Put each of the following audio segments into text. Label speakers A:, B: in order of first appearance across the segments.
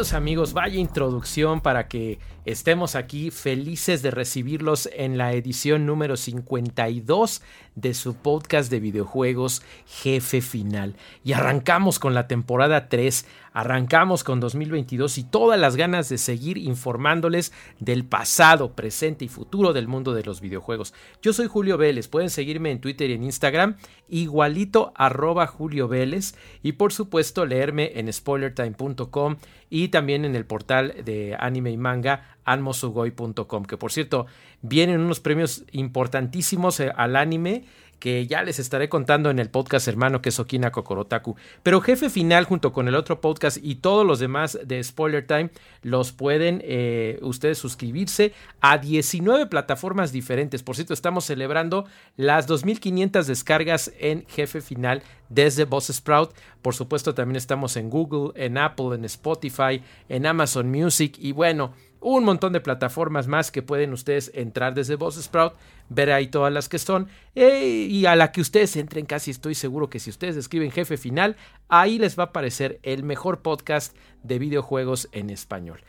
A: Amigos, vaya introducción para que estemos aquí felices de recibirlos en la edición número 52 de su podcast de videojuegos Jefe Final. Y arrancamos con la temporada 3, arrancamos con 2022 y todas las ganas de seguir informándoles del pasado, presente y futuro del mundo de los videojuegos. Yo soy Julio Vélez, pueden seguirme en Twitter y en Instagram, igualito arroba Julio Vélez. Y por supuesto leerme en spoilertime.com y también en el portal de anime y manga almosugoi.com, que por cierto vienen unos premios importantísimos eh, al anime que ya les estaré contando en el podcast hermano que es Okina Kokorotaku. Pero jefe final junto con el otro podcast y todos los demás de Spoiler Time los pueden eh, ustedes suscribirse a 19 plataformas diferentes. Por cierto, estamos celebrando las 2500 descargas en jefe final desde Boss Sprout. Por supuesto, también estamos en Google, en Apple, en Spotify, en Amazon Music y bueno un montón de plataformas más que pueden ustedes entrar desde Sprout, ver ahí todas las que son eh, y a la que ustedes entren casi estoy seguro que si ustedes escriben jefe final, ahí les va a aparecer el mejor podcast de videojuegos en español.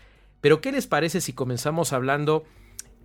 A: Pero ¿qué les parece si comenzamos hablando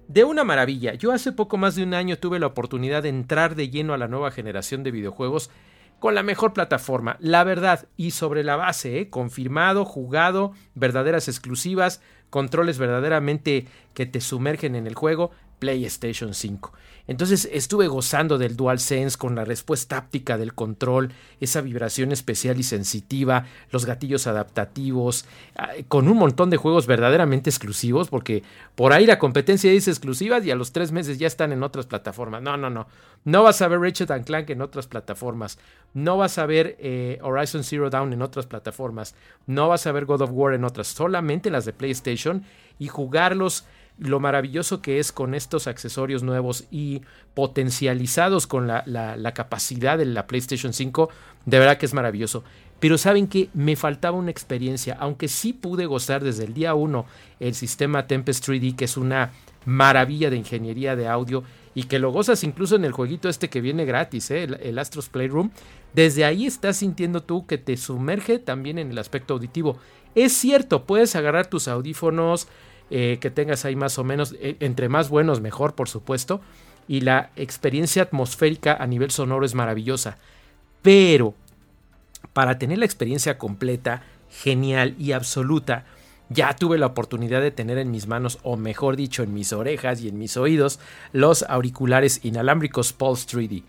A: de una maravilla? Yo hace poco más de un año tuve la oportunidad de entrar de lleno a la nueva generación de videojuegos con la mejor plataforma, la verdad, y sobre la base, ¿eh? confirmado, jugado, verdaderas exclusivas, controles verdaderamente que te sumergen en el juego, PlayStation 5. Entonces estuve gozando del DualSense con la respuesta táctica del control, esa vibración especial y sensitiva, los gatillos adaptativos, ah, con un montón de juegos verdaderamente exclusivos, porque por ahí la competencia dice exclusivas y a los tres meses ya están en otras plataformas. No, no, no. No vas a ver Ratchet Clank en otras plataformas. No vas a ver eh, Horizon Zero Dawn en otras plataformas. No vas a ver God of War en otras. Solamente en las de PlayStation y jugarlos lo maravilloso que es con estos accesorios nuevos y potencializados con la, capacidad de la PlayStation 5, de verdad que es maravilloso. Pero saben que me faltaba una experiencia, aunque sí pude gozar desde el día 1 el sistema Tempest 3D, que es una maravilla de ingeniería de audio y que lo gozas incluso en el jueguito este que viene gratis, ¿eh? el, el Astros Playroom. Desde ahí estás sintiendo tú que te sumerge también en el aspecto auditivo. Es cierto, puedes agarrar tus audífonos, eh, que tengas ahí más o menos, eh, entre más buenos mejor, por supuesto, y la experiencia atmosférica a nivel sonoro es maravillosa. Pero, para tener la experiencia completa, genial y absoluta, ya tuve la oportunidad de tener en mis manos, o mejor dicho, en mis orejas y en mis oídos, los auriculares inalámbricos Pulse 3D.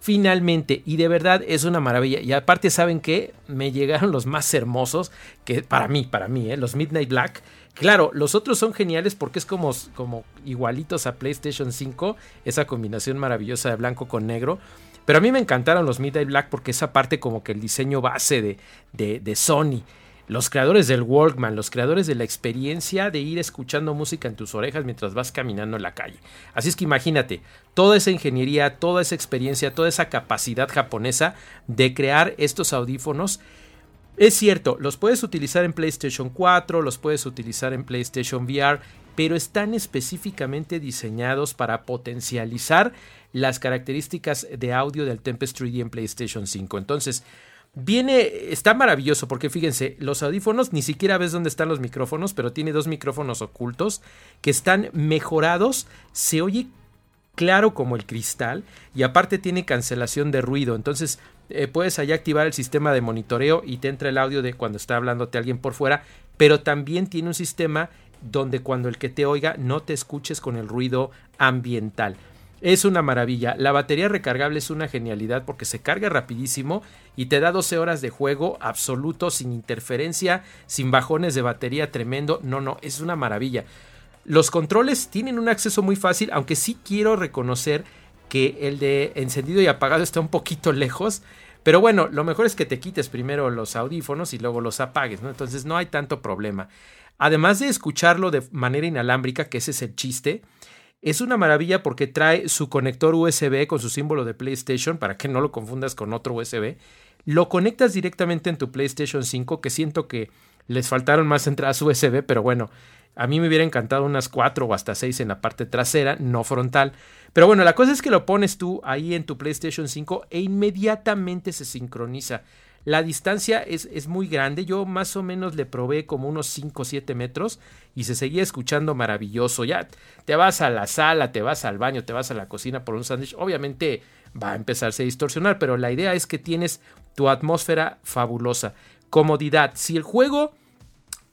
A: Finalmente, y de verdad es una maravilla. Y aparte, ¿saben que Me llegaron los más hermosos, que para mí, para mí, ¿eh? los Midnight Black, Claro, los otros son geniales porque es como, como igualitos a PlayStation 5, esa combinación maravillosa de blanco con negro. Pero a mí me encantaron los Midnight Black porque esa parte como que el diseño base de, de, de Sony los creadores del Walkman, los creadores de la experiencia de ir escuchando música en tus orejas mientras vas caminando en la calle. Así es que imagínate, toda esa ingeniería, toda esa experiencia, toda esa capacidad japonesa de crear estos audífonos es cierto, los puedes utilizar en PlayStation 4, los puedes utilizar en PlayStation VR, pero están específicamente diseñados para potencializar las características de audio del Tempest 3D en PlayStation 5. Entonces, viene, está maravilloso porque fíjense, los audífonos ni siquiera ves dónde están los micrófonos, pero tiene dos micrófonos ocultos que están mejorados, se oye claro como el cristal y aparte tiene cancelación de ruido. Entonces eh, puedes allá activar el sistema de monitoreo y te entra el audio de cuando está hablándote alguien por fuera, pero también tiene un sistema donde cuando el que te oiga no te escuches con el ruido ambiental. Es una maravilla. La batería recargable es una genialidad porque se carga rapidísimo y te da 12 horas de juego absoluto, sin interferencia, sin bajones de batería tremendo. No, no, es una maravilla. Los controles tienen un acceso muy fácil, aunque sí quiero reconocer que el de encendido y apagado está un poquito lejos. Pero bueno, lo mejor es que te quites primero los audífonos y luego los apagues, ¿no? Entonces no hay tanto problema. Además de escucharlo de manera inalámbrica, que ese es el chiste, es una maravilla porque trae su conector USB con su símbolo de PlayStation para que no lo confundas con otro USB. Lo conectas directamente en tu PlayStation 5, que siento que les faltaron más entradas USB, pero bueno, a mí me hubiera encantado unas 4 o hasta 6 en la parte trasera, no frontal. Pero bueno, la cosa es que lo pones tú ahí en tu PlayStation 5 e inmediatamente se sincroniza. La distancia es, es, muy grande. Yo más o menos le probé como unos 5 o 7 metros y se seguía escuchando maravilloso. Ya te vas a la sala, te vas al baño, te vas a la cocina por un sándwich. Obviamente va a empezarse a distorsionar, pero la idea es que tienes tu atmósfera fabulosa. Comodidad. Si el juego,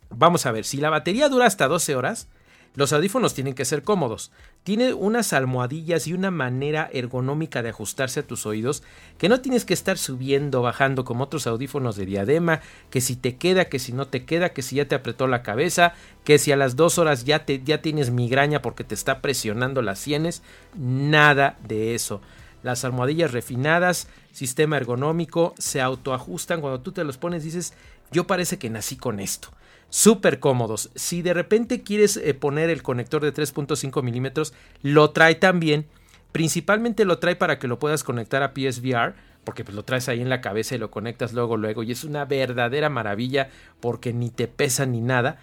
A: vamos a ver, si la batería dura hasta 12 horas, los audífonos tienen que ser cómodos. Tiene unas almohadillas y una manera ergonómica de ajustarse a tus oídos que no tienes que estar subiendo, bajando como otros audífonos de diadema, que si te queda, que si no te queda, que si ya te apretó la cabeza, que si a las dos horas ya, te, ya tienes migraña porque te está presionando las sienes. Nada de eso. Las almohadillas refinadas, sistema ergonómico, se autoajustan. Cuando tú te los pones dices, yo parece que nací con esto súper cómodos. Si de repente quieres eh, poner el conector de 3.5 milímetros, lo trae también. Principalmente lo trae para que lo puedas conectar a PSVR, porque pues, lo traes ahí en la cabeza y lo conectas luego, luego. Y es una verdadera maravilla porque ni te pesa ni nada.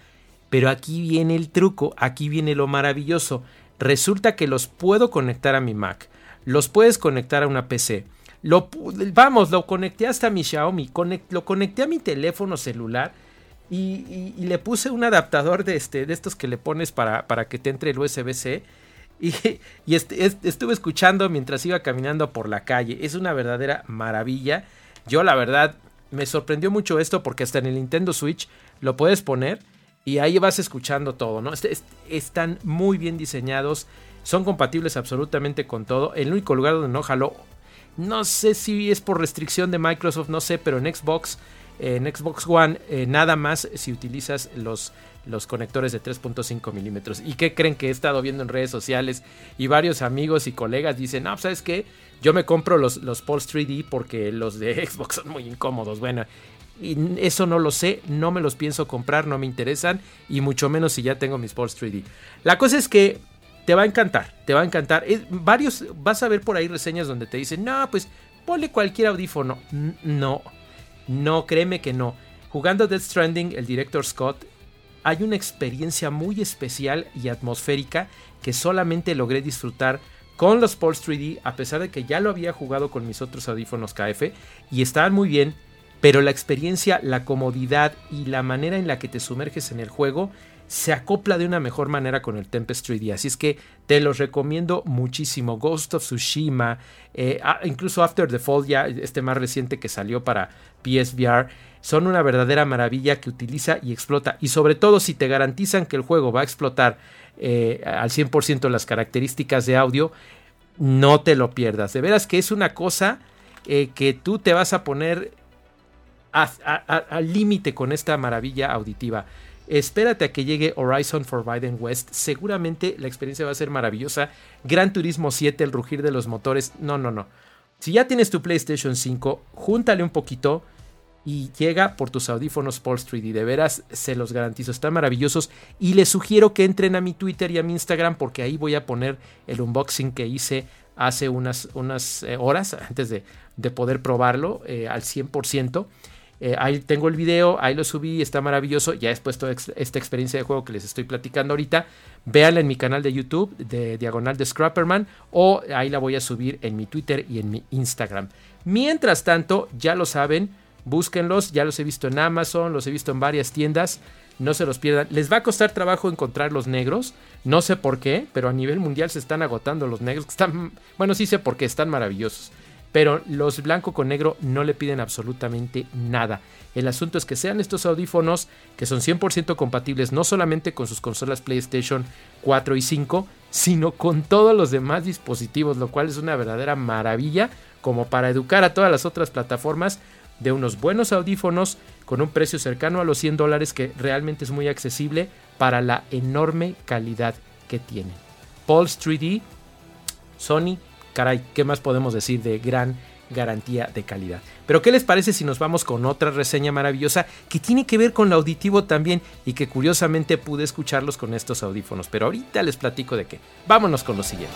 A: Pero aquí viene el truco, aquí viene lo maravilloso. Resulta que los puedo conectar a mi Mac, los puedes conectar a una PC. Lo, vamos, lo conecté hasta mi Xiaomi, lo conecté a mi teléfono celular y, le puse un adaptador de, este, de estos que le pones para, para que te entre el USB-C. Y, y estuve escuchando mientras iba caminando por la calle. Es una verdadera maravilla. Yo la verdad me sorprendió mucho esto porque hasta en el Nintendo Switch lo puedes poner y ahí vas escuchando todo, ¿no? están muy bien diseñados, son compatibles absolutamente con todo. El único lugar donde no jaló, no sé si es por restricción de Microsoft, no sé, pero en Xbox en Xbox One eh, nada más si utilizas los, los conectores de 3.5 milímetros. ¿Y qué creen que he estado viendo en redes sociales? Y varios amigos y colegas dicen, no, pues, ¿sabes qué? Yo me compro los, los Pulse 3D porque los de Xbox son muy incómodos. Bueno, y eso no lo sé, no me los pienso comprar, no me interesan. Y mucho menos si ya tengo mis Pulse 3D. La cosa es que te va a encantar, te va a encantar. varios, vas a ver por ahí reseñas donde te dicen, no, pues ponle cualquier audífono. no no, créeme que no. Jugando Death Stranding, el director Scott, hay una experiencia muy especial y atmosférica que solamente logré disfrutar con los Pulse 3D, a pesar de que ya lo había jugado con mis otros audífonos KF y estaban muy bien, pero la experiencia, la comodidad y la manera en la que te sumerges en el juego se acopla de una mejor manera con el Tempest 3D. Así es que te los recomiendo muchísimo. Ghost of Tsushima, eh, ah, incluso After the Fall, ya este más reciente que salió para PSVR, son una verdadera maravilla que utiliza y explota. Y sobre todo si te garantizan que el juego va a explotar eh, al 100% las características de audio, no te lo pierdas. De veras que es una cosa eh, que tú te vas a poner al límite con esta maravilla auditiva. Espérate a que llegue Horizon Forbidden West. Seguramente la experiencia va a ser maravillosa. Gran Turismo 7, el rugir de los motores. No, no, no. Si ya tienes tu PlayStation 5, júntale un poquito y llega por tus audífonos Pulse 3D. De veras, se los garantizo, están maravillosos. Y les sugiero que entren a mi Twitter y a mi Instagram porque ahí voy a poner el unboxing que hice hace unas, unas eh, horas antes de, poder probarlo eh, al 100%. Eh, ahí tengo el video, ahí lo subí, está maravilloso. Ya he puesto esta experiencia de juego que les estoy platicando ahorita. Véanla en mi canal de YouTube de Diagonal de Scrapperman o ahí la voy a subir en mi Twitter y en mi Instagram. Mientras tanto, ya lo saben, búsquenlos, ya los he visto en Amazon, los he visto en varias tiendas. No se los pierdan. Les va a costar trabajo encontrar los negros. No sé por qué, pero a nivel mundial se están agotando los negros. bueno, sí sé por qué, están maravillosos pero los blanco con negro no le piden absolutamente nada. El asunto es que sean estos audífonos que son 100% compatibles no solamente con sus consolas PlayStation 4 y 5, sino con todos los demás dispositivos, lo cual es una verdadera maravilla como para educar a todas las otras plataformas de unos buenos audífonos con un precio cercano a los 100 dólares que realmente es muy accesible para la enorme calidad que tienen. Pulse 3D, Sony caray, ¿qué más podemos decir de gran garantía de calidad. Pero ¿qué les parece si nos vamos con otra reseña maravillosa que tiene que ver con lo auditivo también y que curiosamente pude escucharlos con estos audífonos? Pero ahorita les platico de qué. Vámonos con lo siguiente.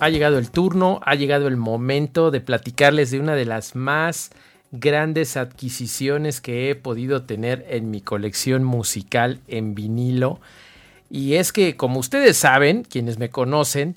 A: Ha llegado el turno, ha llegado el momento de platicarles de una de las más grandes adquisiciones que he podido tener en mi colección musical en vinilo. Y es que, como ustedes saben, quienes me conocen,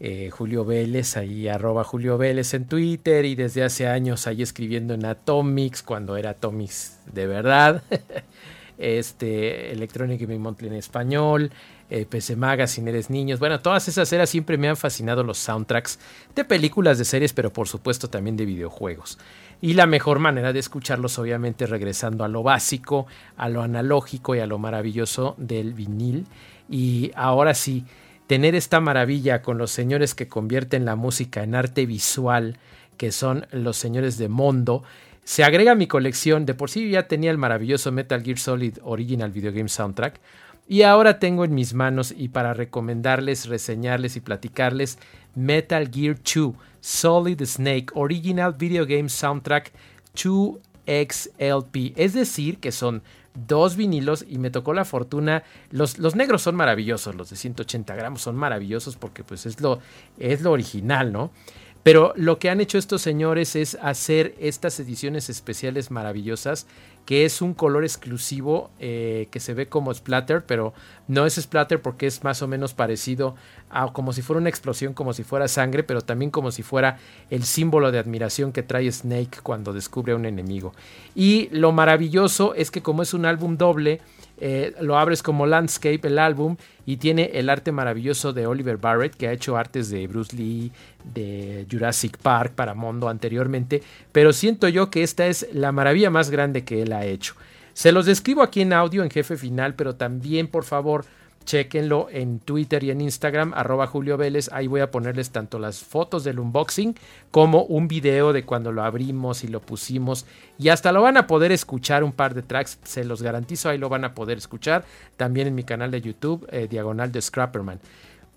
A: eh, Julio Vélez, ahí arroba Julio Vélez en Twitter y desde hace años ahí escribiendo en Atomics, cuando era Atomics de verdad, este, Electronic Gaming Monthly en español, eh, PC Magazine, Eres Niños. Bueno, todas esas eras siempre me han fascinado los soundtracks de películas, de series, pero por supuesto también de videojuegos. Y la mejor manera de escucharlos, obviamente, regresando a lo básico, a lo analógico y a lo maravilloso del vinil. Y ahora sí, tener esta maravilla con los señores que convierten la música en arte visual, que son los señores de Mondo, se agrega a mi colección. De por sí ya tenía el maravilloso Metal Gear Solid Original Video Game Soundtrack y ahora tengo en mis manos y para recomendarles, reseñarles y platicarles Metal Gear 2 Solid Snake Original Video Game Soundtrack 2XLP. Es decir, que son dos vinilos y me tocó la fortuna. Los, los, negros son maravillosos, los de 180 gramos son maravillosos porque pues es lo, es lo original, ¿no? Pero lo que han hecho estos señores es hacer estas ediciones especiales maravillosas que es un color exclusivo eh, que se ve como splatter, pero no es splatter porque es más o menos parecido a como si fuera una explosión, como si fuera sangre, pero también como si fuera el símbolo de admiración que trae Snake cuando descubre a un enemigo. Y lo maravilloso es que como es un álbum doble, eh, lo abres como landscape el álbum y tiene el arte maravilloso de Oliver Barrett que ha hecho artes de Bruce Lee, de Jurassic Park para Mondo anteriormente, pero siento yo que esta es la maravilla más grande que él ha hecho. Se los describo aquí en audio en jefe final, pero también por favor Chequenlo en Twitter y en Instagram, arroba Julio Vélez. Ahí voy a ponerles tanto las fotos del unboxing como un video de cuando lo abrimos y lo pusimos. Y hasta lo van a poder escuchar un par de tracks, se los garantizo, ahí lo van a poder escuchar. También en mi canal de YouTube, eh, Diagonal de Scrapperman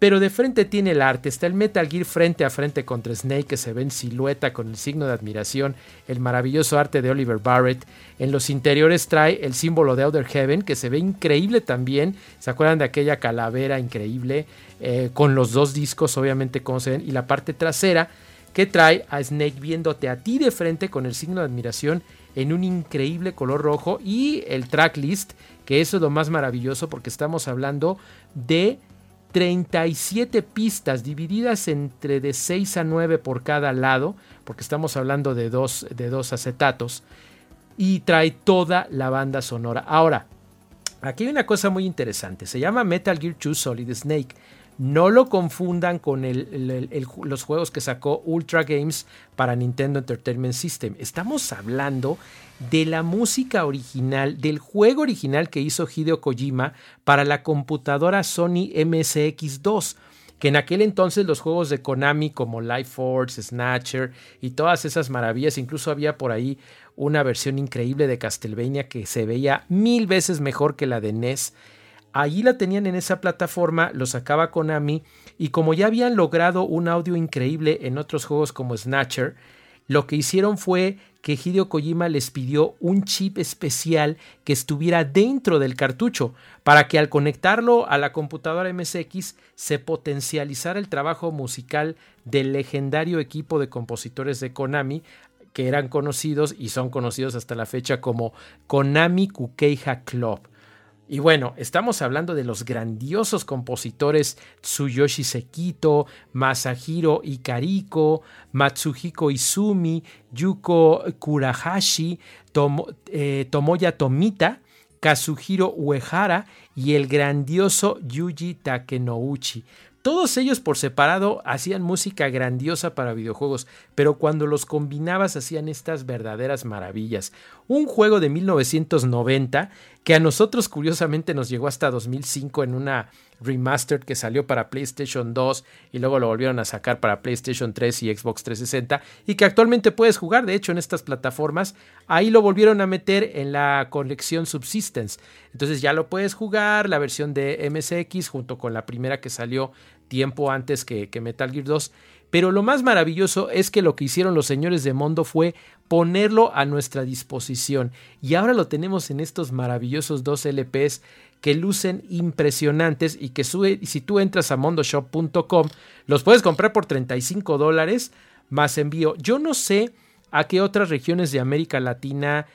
A: pero de frente tiene el arte. Está el Metal Gear frente a frente contra Snake que se ve en silueta con el signo de admiración, el maravilloso arte de Oliver Barrett. En los interiores trae el símbolo de Outer Heaven que se ve increíble también. ¿Se acuerdan de aquella calavera increíble? Eh, con los dos discos obviamente como se ven. Y la parte trasera que trae a Snake viéndote a ti de frente con el signo de admiración en un increíble color rojo y el tracklist, que eso es lo más maravilloso porque estamos hablando de 37 pistas divididas entre de 6 a 9 por cada lado, porque estamos hablando de dos, de dos acetatos, y trae toda la banda sonora. Ahora, aquí hay una cosa muy interesante, se llama Metal Gear 2 Solid Snake. No lo confundan con los juegos que sacó Ultra Games para Nintendo Entertainment System. Estamos hablando de la música original, del juego original que hizo Hideo Kojima para la computadora Sony MSX2 que en aquel entonces los juegos de Konami como Life Force, Snatcher y todas esas maravillas, incluso había por ahí una versión increíble de Castlevania que se veía mil veces mejor que la de NES. Allí la tenían en esa plataforma, lo sacaba Konami y como ya habían logrado un audio increíble en otros juegos como Snatcher, lo que hicieron fue que Hideo Kojima les pidió un chip especial que estuviera dentro del cartucho para que al conectarlo a la computadora MSX se potencializara el trabajo musical del legendario equipo de compositores de Konami que eran conocidos y son conocidos hasta la fecha como Konami Kukeiha Club. Y bueno, estamos hablando de los grandiosos compositores Tsuyoshi Sekito, Masahiro Ikariko, Matsuhiko Izumi, Yuko Kurahashi, eh, Tomoya Tomita, Kazuhiro Uehara y el grandioso Yuji Takenouchi. Todos ellos por separado hacían música grandiosa para videojuegos, pero cuando los combinabas hacían estas verdaderas maravillas. Un juego de 1990 que a nosotros curiosamente nos llegó hasta 2005 en una remastered que salió para PlayStation 2 y luego lo volvieron a sacar para PlayStation 3 y Xbox 360 y que actualmente puedes jugar de hecho en estas plataformas. Ahí lo volvieron a meter en la colección Subsistence. Entonces ya lo puedes jugar, la versión de MSX junto con la primera que salió tiempo antes que, Metal Gear 2. Pero lo más maravilloso es que lo que hicieron los señores de Mondo fue ponerlo a nuestra disposición. Y ahora lo tenemos en estos maravillosos dos LPs que lucen impresionantes y que sube, si tú entras a mondoshop.com los puedes comprar por 35 dólares más envío. Yo no sé a qué otras regiones de América Latina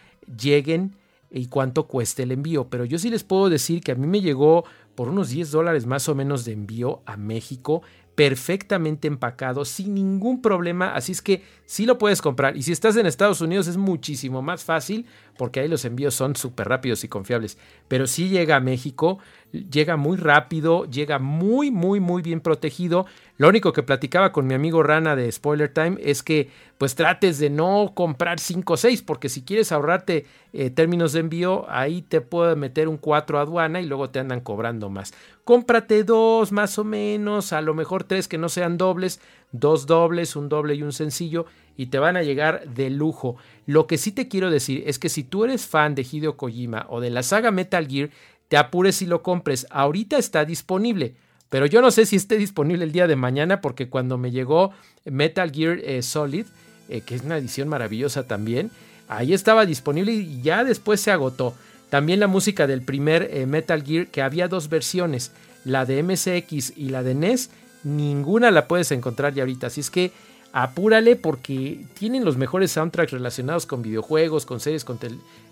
A: lleguen y cuánto cueste el envío, pero yo sí les puedo decir que a mí me llegó por unos 10 dólares más o menos de envío a México perfectamente empacado, sin ningún problema, así es que sí lo puedes comprar. Y si estás en Estados Unidos es muchísimo más fácil porque ahí los envíos son súper rápidos y confiables. Pero si llega a México, llega muy rápido, llega muy, muy, muy bien protegido. Lo único que platicaba con mi amigo Rana de Spoiler Time es que pues trates de no comprar 5 o 6 porque si quieres ahorrarte eh, términos de envío, ahí te puede meter un 4 aduana y luego te andan cobrando más. Cómprate dos más o menos, a lo mejor tres que no sean dobles, dos dobles, un doble y un sencillo y te van a llegar de lujo. Lo que sí te quiero decir es que si tú eres fan de Hideo Kojima o de la saga Metal Gear, te apures y lo compres. Ahorita está disponible. Pero yo no sé si esté disponible el día de mañana porque cuando me llegó Metal Gear eh, Solid, eh, que es una edición maravillosa también, ahí estaba disponible y ya después se agotó. También la música del primer eh, Metal Gear, que había dos versiones, la de MSX y la de NES, ninguna la puedes encontrar ya ahorita. Así es que apúrale porque tienen los mejores soundtracks relacionados con videojuegos, con series, con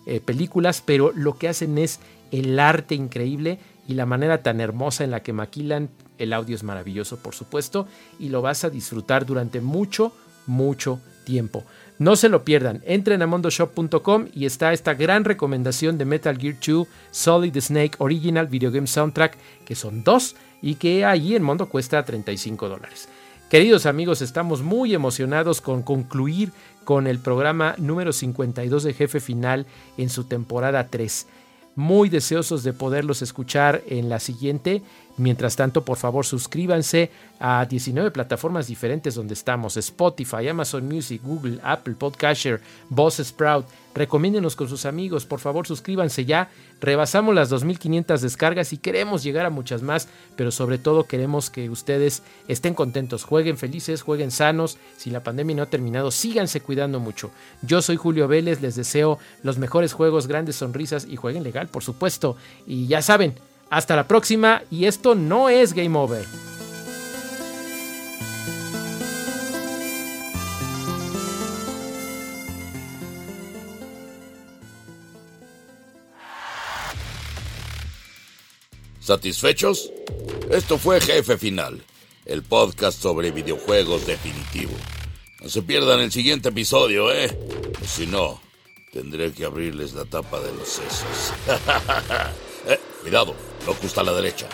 A: eh, películas, pero lo que hacen es el arte increíble y la manera tan hermosa en la que maquilan. El audio es maravilloso, por supuesto, y lo vas a disfrutar durante mucho, mucho tiempo. No se lo pierdan, entren a mondoshop.com y está esta gran recomendación de Metal Gear 2 Solid Snake Original Video Game Soundtrack, que son dos y que allí en Mondo cuesta 35 dólares. Queridos amigos, estamos muy emocionados con concluir con el programa número 52 de Jefe Final en su temporada 3 muy deseosos de poderlos escuchar en la siguiente. Mientras tanto, por favor, suscríbanse a 19 plataformas diferentes donde estamos: Spotify, Amazon Music, Google, Apple, Podcaster, Boss Sprout. Recomiéndenos con sus amigos, por favor, suscríbanse ya. Rebasamos las 2500 descargas y queremos llegar a muchas más, pero sobre todo queremos que ustedes estén contentos, jueguen felices, jueguen sanos. Si la pandemia no ha terminado, síganse cuidando mucho. Yo soy Julio Vélez, les deseo los mejores juegos, grandes sonrisas y jueguen legal, por supuesto. Y ya saben, hasta la próxima y esto no es Game Over.
B: ¿Satisfechos? Esto fue Jefe Final, el podcast sobre videojuegos definitivo. No se pierdan el siguiente episodio, ¿eh? Si no, tendré que abrirles la tapa de los sesos. cuidado. Loco está a la derecha.